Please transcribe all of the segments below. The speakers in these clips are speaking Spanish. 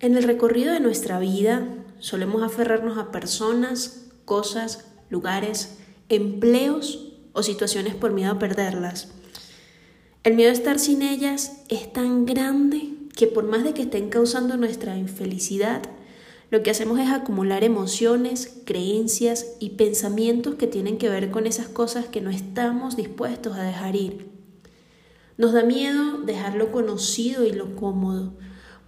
En el recorrido de nuestra vida solemos aferrarnos a personas, cosas, lugares, empleos o situaciones por miedo a perderlas. El miedo a estar sin ellas es tan grande que por más de que estén causando nuestra infelicidad, lo que hacemos es acumular emociones, creencias y pensamientos que tienen que ver con esas cosas que no estamos dispuestos a dejar ir. Nos da miedo dejar lo conocido y lo cómodo,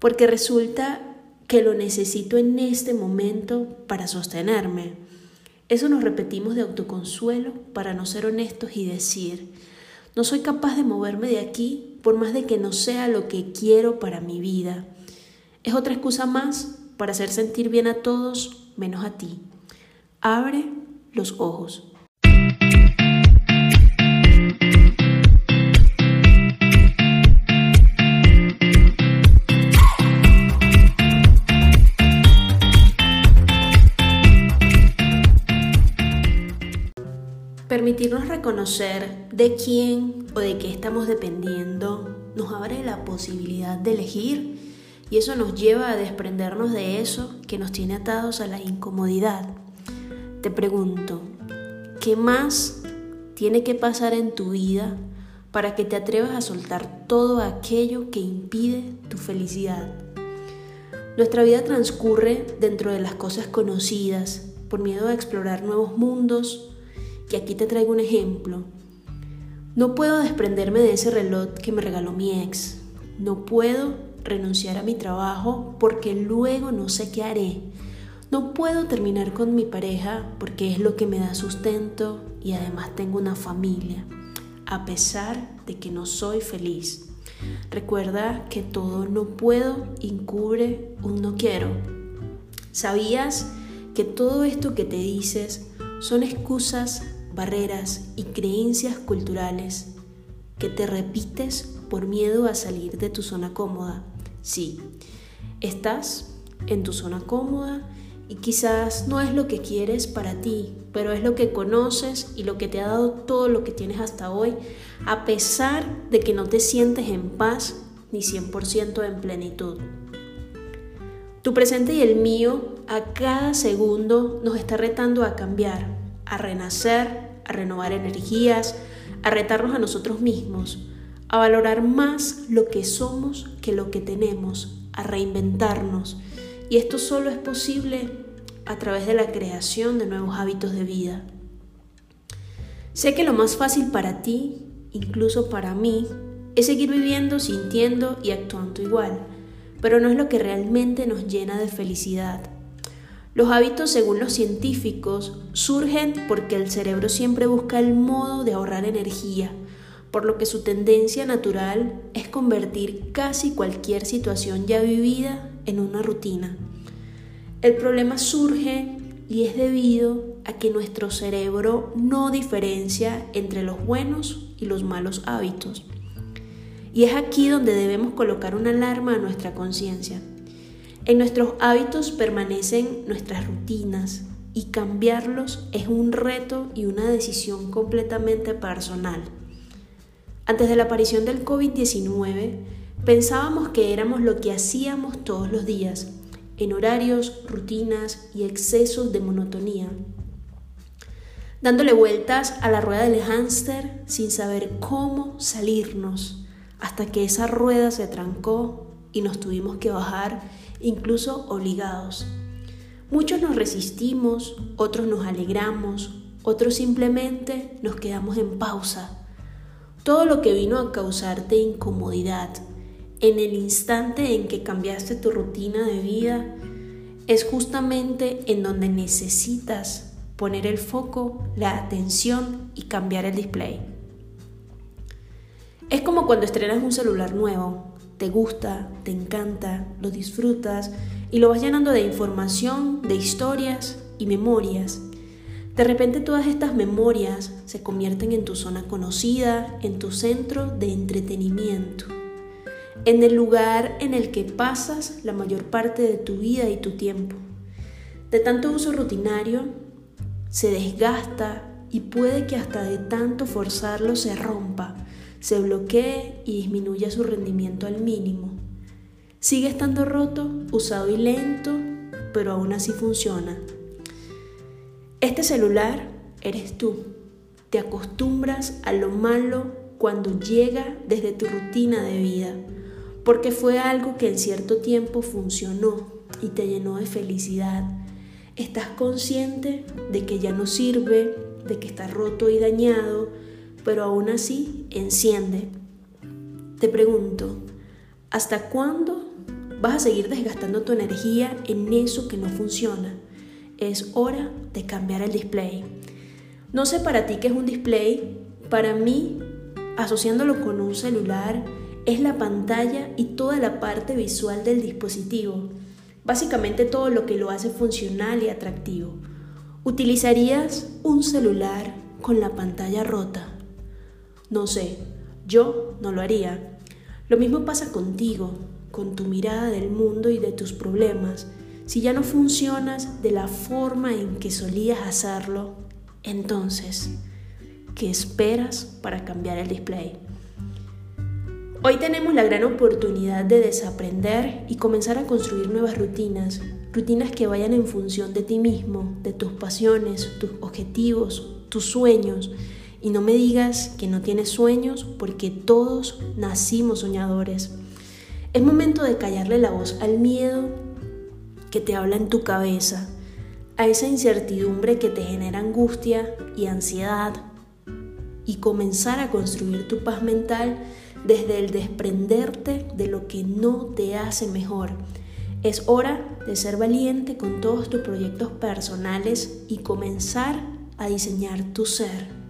porque resulta que lo necesito en este momento para sostenerme. Eso nos repetimos de autoconsuelo para no ser honestos y decir, no soy capaz de moverme de aquí por más de que no sea lo que quiero para mi vida. Es otra excusa más para hacer sentir bien a todos menos a ti. Abre los ojos. Permitirnos reconocer de quién o de qué estamos dependiendo nos abre la posibilidad de elegir y eso nos lleva a desprendernos de eso que nos tiene atados a la incomodidad. Te pregunto, ¿qué más tiene que pasar en tu vida para que te atrevas a soltar todo aquello que impide tu felicidad? Nuestra vida transcurre dentro de las cosas conocidas, por miedo a explorar nuevos mundos, y aquí te traigo un ejemplo. No puedo desprenderme de ese reloj que me regaló mi ex. No puedo renunciar a mi trabajo porque luego no sé qué haré. No puedo terminar con mi pareja porque es lo que me da sustento y además tengo una familia, a pesar de que no soy feliz. Recuerda que todo no puedo encubre un no quiero. ¿Sabías que todo esto que te dices son excusas barreras y creencias culturales que te repites por miedo a salir de tu zona cómoda. Sí, estás en tu zona cómoda y quizás no es lo que quieres para ti, pero es lo que conoces y lo que te ha dado todo lo que tienes hasta hoy, a pesar de que no te sientes en paz ni 100% en plenitud. Tu presente y el mío a cada segundo nos está retando a cambiar, a renacer, a renovar energías, a retarnos a nosotros mismos, a valorar más lo que somos que lo que tenemos, a reinventarnos. Y esto solo es posible a través de la creación de nuevos hábitos de vida. Sé que lo más fácil para ti, incluso para mí, es seguir viviendo, sintiendo y actuando igual, pero no es lo que realmente nos llena de felicidad. Los hábitos, según los científicos, surgen porque el cerebro siempre busca el modo de ahorrar energía, por lo que su tendencia natural es convertir casi cualquier situación ya vivida en una rutina. El problema surge y es debido a que nuestro cerebro no diferencia entre los buenos y los malos hábitos. Y es aquí donde debemos colocar una alarma a nuestra conciencia. En nuestros hábitos permanecen nuestras rutinas y cambiarlos es un reto y una decisión completamente personal. Antes de la aparición del COVID-19, pensábamos que éramos lo que hacíamos todos los días, en horarios, rutinas y excesos de monotonía, dándole vueltas a la rueda del hámster sin saber cómo salirnos, hasta que esa rueda se trancó y nos tuvimos que bajar incluso obligados. Muchos nos resistimos, otros nos alegramos, otros simplemente nos quedamos en pausa. Todo lo que vino a causarte incomodidad en el instante en que cambiaste tu rutina de vida es justamente en donde necesitas poner el foco, la atención y cambiar el display. Es como cuando estrenas un celular nuevo te gusta, te encanta, lo disfrutas y lo vas llenando de información, de historias y memorias. De repente todas estas memorias se convierten en tu zona conocida, en tu centro de entretenimiento, en el lugar en el que pasas la mayor parte de tu vida y tu tiempo. De tanto uso rutinario, se desgasta y puede que hasta de tanto forzarlo se rompa se bloquee y disminuya su rendimiento al mínimo. Sigue estando roto, usado y lento, pero aún así funciona. Este celular eres tú. Te acostumbras a lo malo cuando llega desde tu rutina de vida, porque fue algo que en cierto tiempo funcionó y te llenó de felicidad. Estás consciente de que ya no sirve, de que está roto y dañado, pero aún así enciende. Te pregunto, ¿hasta cuándo vas a seguir desgastando tu energía en eso que no funciona? Es hora de cambiar el display. No sé para ti qué es un display, para mí, asociándolo con un celular, es la pantalla y toda la parte visual del dispositivo, básicamente todo lo que lo hace funcional y atractivo. ¿Utilizarías un celular con la pantalla rota? No sé, yo no lo haría. Lo mismo pasa contigo, con tu mirada del mundo y de tus problemas. Si ya no funcionas de la forma en que solías hacerlo, entonces, ¿qué esperas para cambiar el display? Hoy tenemos la gran oportunidad de desaprender y comenzar a construir nuevas rutinas, rutinas que vayan en función de ti mismo, de tus pasiones, tus objetivos, tus sueños y no me digas que no tienes sueños porque todos nacimos soñadores. Es momento de callarle la voz al miedo que te habla en tu cabeza, a esa incertidumbre que te genera angustia y ansiedad y comenzar a construir tu paz mental desde el desprenderte de lo que no te hace mejor. Es hora de ser valiente con todos tus proyectos personales y comenzar a diseñar tu ser.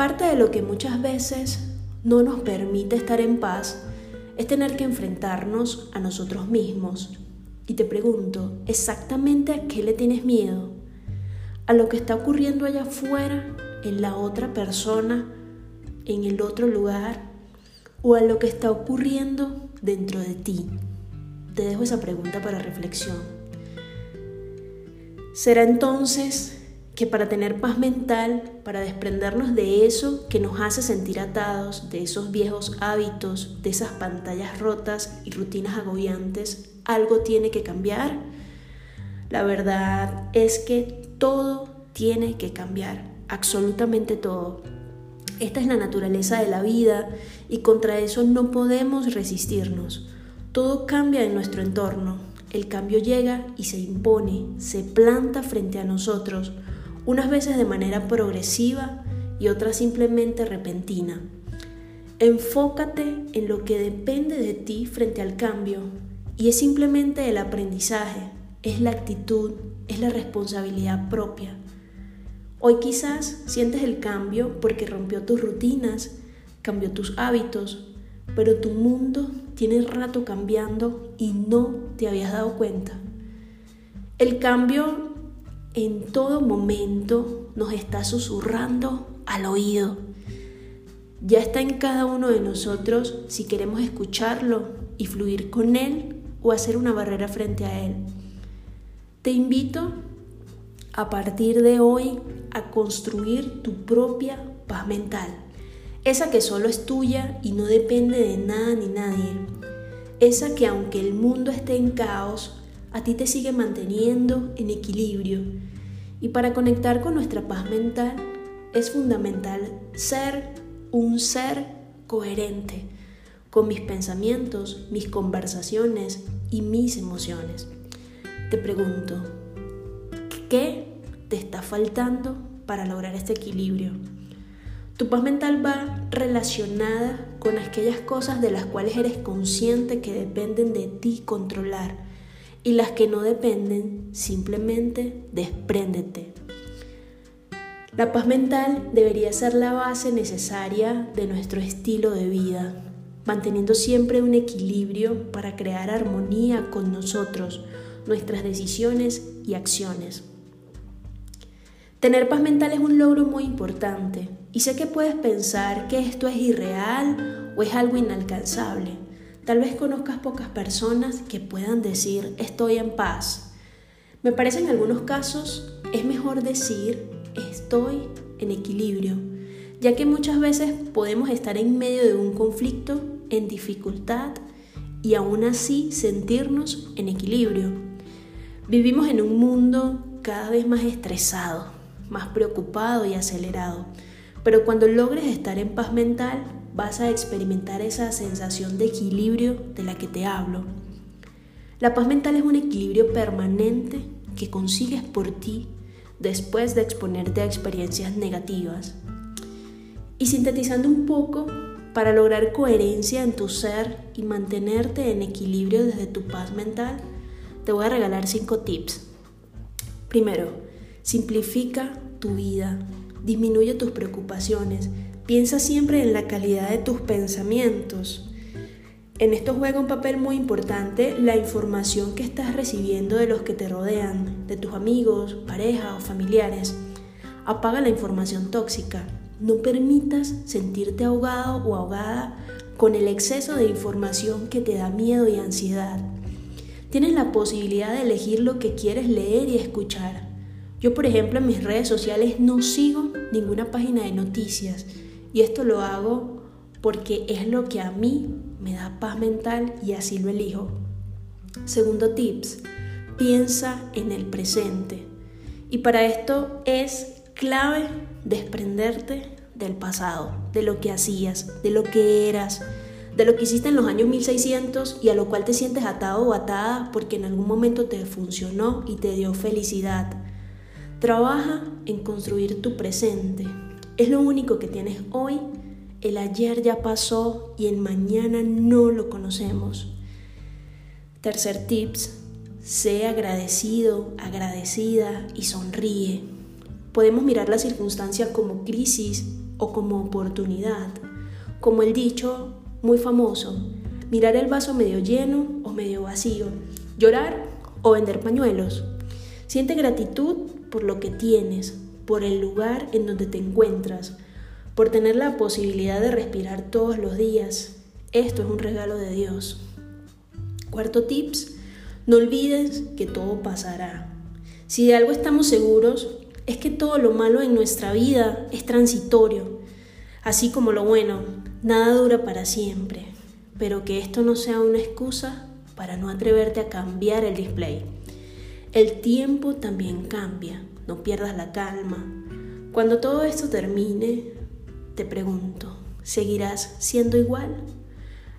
Parte de lo que muchas veces no nos permite estar en paz es tener que enfrentarnos a nosotros mismos. Y te pregunto, ¿exactamente a qué le tienes miedo? ¿A lo que está ocurriendo allá afuera, en la otra persona, en el otro lugar? ¿O a lo que está ocurriendo dentro de ti? Te dejo esa pregunta para reflexión. ¿Será entonces que para tener paz mental, para desprendernos de eso que nos hace sentir atados, de esos viejos hábitos, de esas pantallas rotas y rutinas agobiantes, algo tiene que cambiar. La verdad es que todo tiene que cambiar, absolutamente todo. Esta es la naturaleza de la vida y contra eso no podemos resistirnos. Todo cambia en nuestro entorno. El cambio llega y se impone, se planta frente a nosotros unas veces de manera progresiva y otras simplemente repentina. Enfócate en lo que depende de ti frente al cambio y es simplemente el aprendizaje, es la actitud, es la responsabilidad propia. Hoy quizás sientes el cambio porque rompió tus rutinas, cambió tus hábitos, pero tu mundo tiene rato cambiando y no te habías dado cuenta. El cambio en todo momento nos está susurrando al oído. Ya está en cada uno de nosotros si queremos escucharlo y fluir con él o hacer una barrera frente a él. Te invito a partir de hoy a construir tu propia paz mental, esa que solo es tuya y no depende de nada ni nadie, esa que aunque el mundo esté en caos, a ti te sigue manteniendo en equilibrio. Y para conectar con nuestra paz mental es fundamental ser un ser coherente con mis pensamientos, mis conversaciones y mis emociones. Te pregunto, ¿qué te está faltando para lograr este equilibrio? Tu paz mental va relacionada con aquellas cosas de las cuales eres consciente que dependen de ti controlar y las que no dependen, simplemente despréndete. La paz mental debería ser la base necesaria de nuestro estilo de vida, manteniendo siempre un equilibrio para crear armonía con nosotros, nuestras decisiones y acciones. Tener paz mental es un logro muy importante y sé que puedes pensar que esto es irreal o es algo inalcanzable. Tal vez conozcas pocas personas que puedan decir estoy en paz. Me parece en algunos casos es mejor decir estoy en equilibrio, ya que muchas veces podemos estar en medio de un conflicto, en dificultad y aún así sentirnos en equilibrio. Vivimos en un mundo cada vez más estresado, más preocupado y acelerado, pero cuando logres estar en paz mental vas a experimentar esa sensación de equilibrio de la que te hablo. La paz mental es un equilibrio permanente que consigues por ti después de exponerte a experiencias negativas. Y sintetizando un poco, para lograr coherencia en tu ser y mantenerte en equilibrio desde tu paz mental, te voy a regalar cinco tips. Primero, simplifica tu vida, disminuye tus preocupaciones, piensa siempre en la calidad de tus pensamientos. En esto juega un papel muy importante la información que estás recibiendo de los que te rodean, de tus amigos, pareja o familiares. Apaga la información tóxica no permitas sentirte ahogado o ahogada con el exceso de información que te da miedo y ansiedad. Tienes la posibilidad de elegir lo que quieres leer y escuchar. Yo, por ejemplo, en mis redes sociales no sigo ninguna página de noticias y esto lo hago porque es lo que a mí me da paz mental y así lo elijo. Segundo tips, piensa en el presente. Y para esto es clave desprenderte del pasado, de lo que hacías, de lo que eras, de lo que hiciste en los años 1600 y a lo cual te sientes atado o atada porque en algún momento te funcionó y te dio felicidad. Trabaja en construir tu presente. Es lo único que tienes hoy. El ayer ya pasó y el mañana no lo conocemos. Tercer tips, sé agradecido, agradecida y sonríe. Podemos mirar la circunstancia como crisis o como oportunidad, como el dicho muy famoso, mirar el vaso medio lleno o medio vacío, llorar o vender pañuelos. Siente gratitud por lo que tienes, por el lugar en donde te encuentras, por tener la posibilidad de respirar todos los días. Esto es un regalo de Dios. Cuarto tips, no olvides que todo pasará. Si de algo estamos seguros es que todo lo malo en nuestra vida es transitorio, así como lo bueno, nada dura para siempre, pero que esto no sea una excusa para no atreverte a cambiar el display. El tiempo también cambia, no pierdas la calma. Cuando todo esto termine, te pregunto, ¿seguirás siendo igual?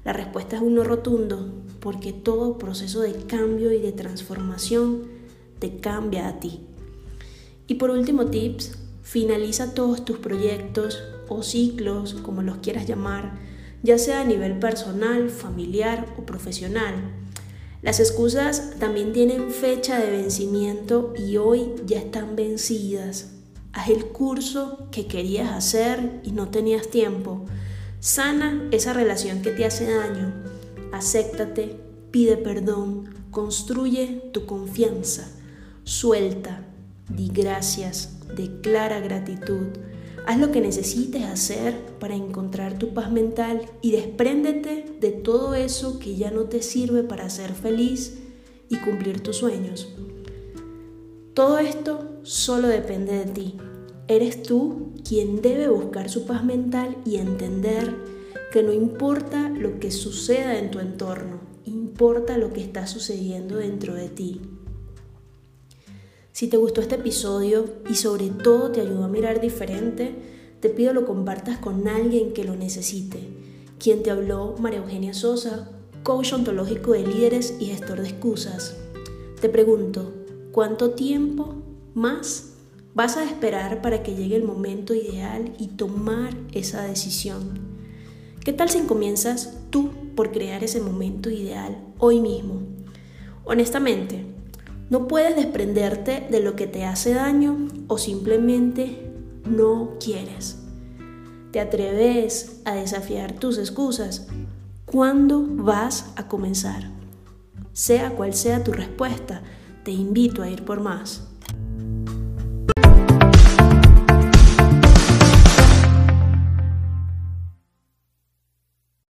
La respuesta es un no rotundo, porque todo proceso de cambio y de transformación te cambia a ti. Y por último, tips, finaliza todos tus proyectos o ciclos, como los quieras llamar, ya sea a nivel personal, familiar o profesional. Las excusas también tienen fecha de vencimiento y hoy ya están vencidas. Haz el curso que querías hacer y no tenías tiempo. Sana esa relación que te hace daño. Acéptate, pide perdón, construye tu confianza. Suelta, Di gracias, declara gratitud. Haz lo que necesites hacer para encontrar tu paz mental y despréndete de todo eso que ya no te sirve para ser feliz y cumplir tus sueños. Todo esto solo depende de ti. Eres tú quien debe buscar su paz mental y entender que no importa lo que suceda en tu entorno, importa lo que está sucediendo dentro de ti. Si te gustó este episodio y sobre todo te ayudó a mirar diferente, te pido lo compartas con alguien que lo necesite. Quien te habló, María Eugenia Sosa, coach ontológico de líderes y gestor de excusas. Te pregunto, ¿cuánto tiempo más vas a esperar para que llegue el momento ideal y tomar esa decisión? ¿Qué tal si comienzas tú por crear ese momento ideal hoy mismo? Honestamente, no puedes desprenderte de lo que te hace daño o simplemente no quieres. ¿Te atreves a desafiar tus excusas? ¿Cuándo vas a comenzar? Sea cual sea tu respuesta, te invito a ir por más.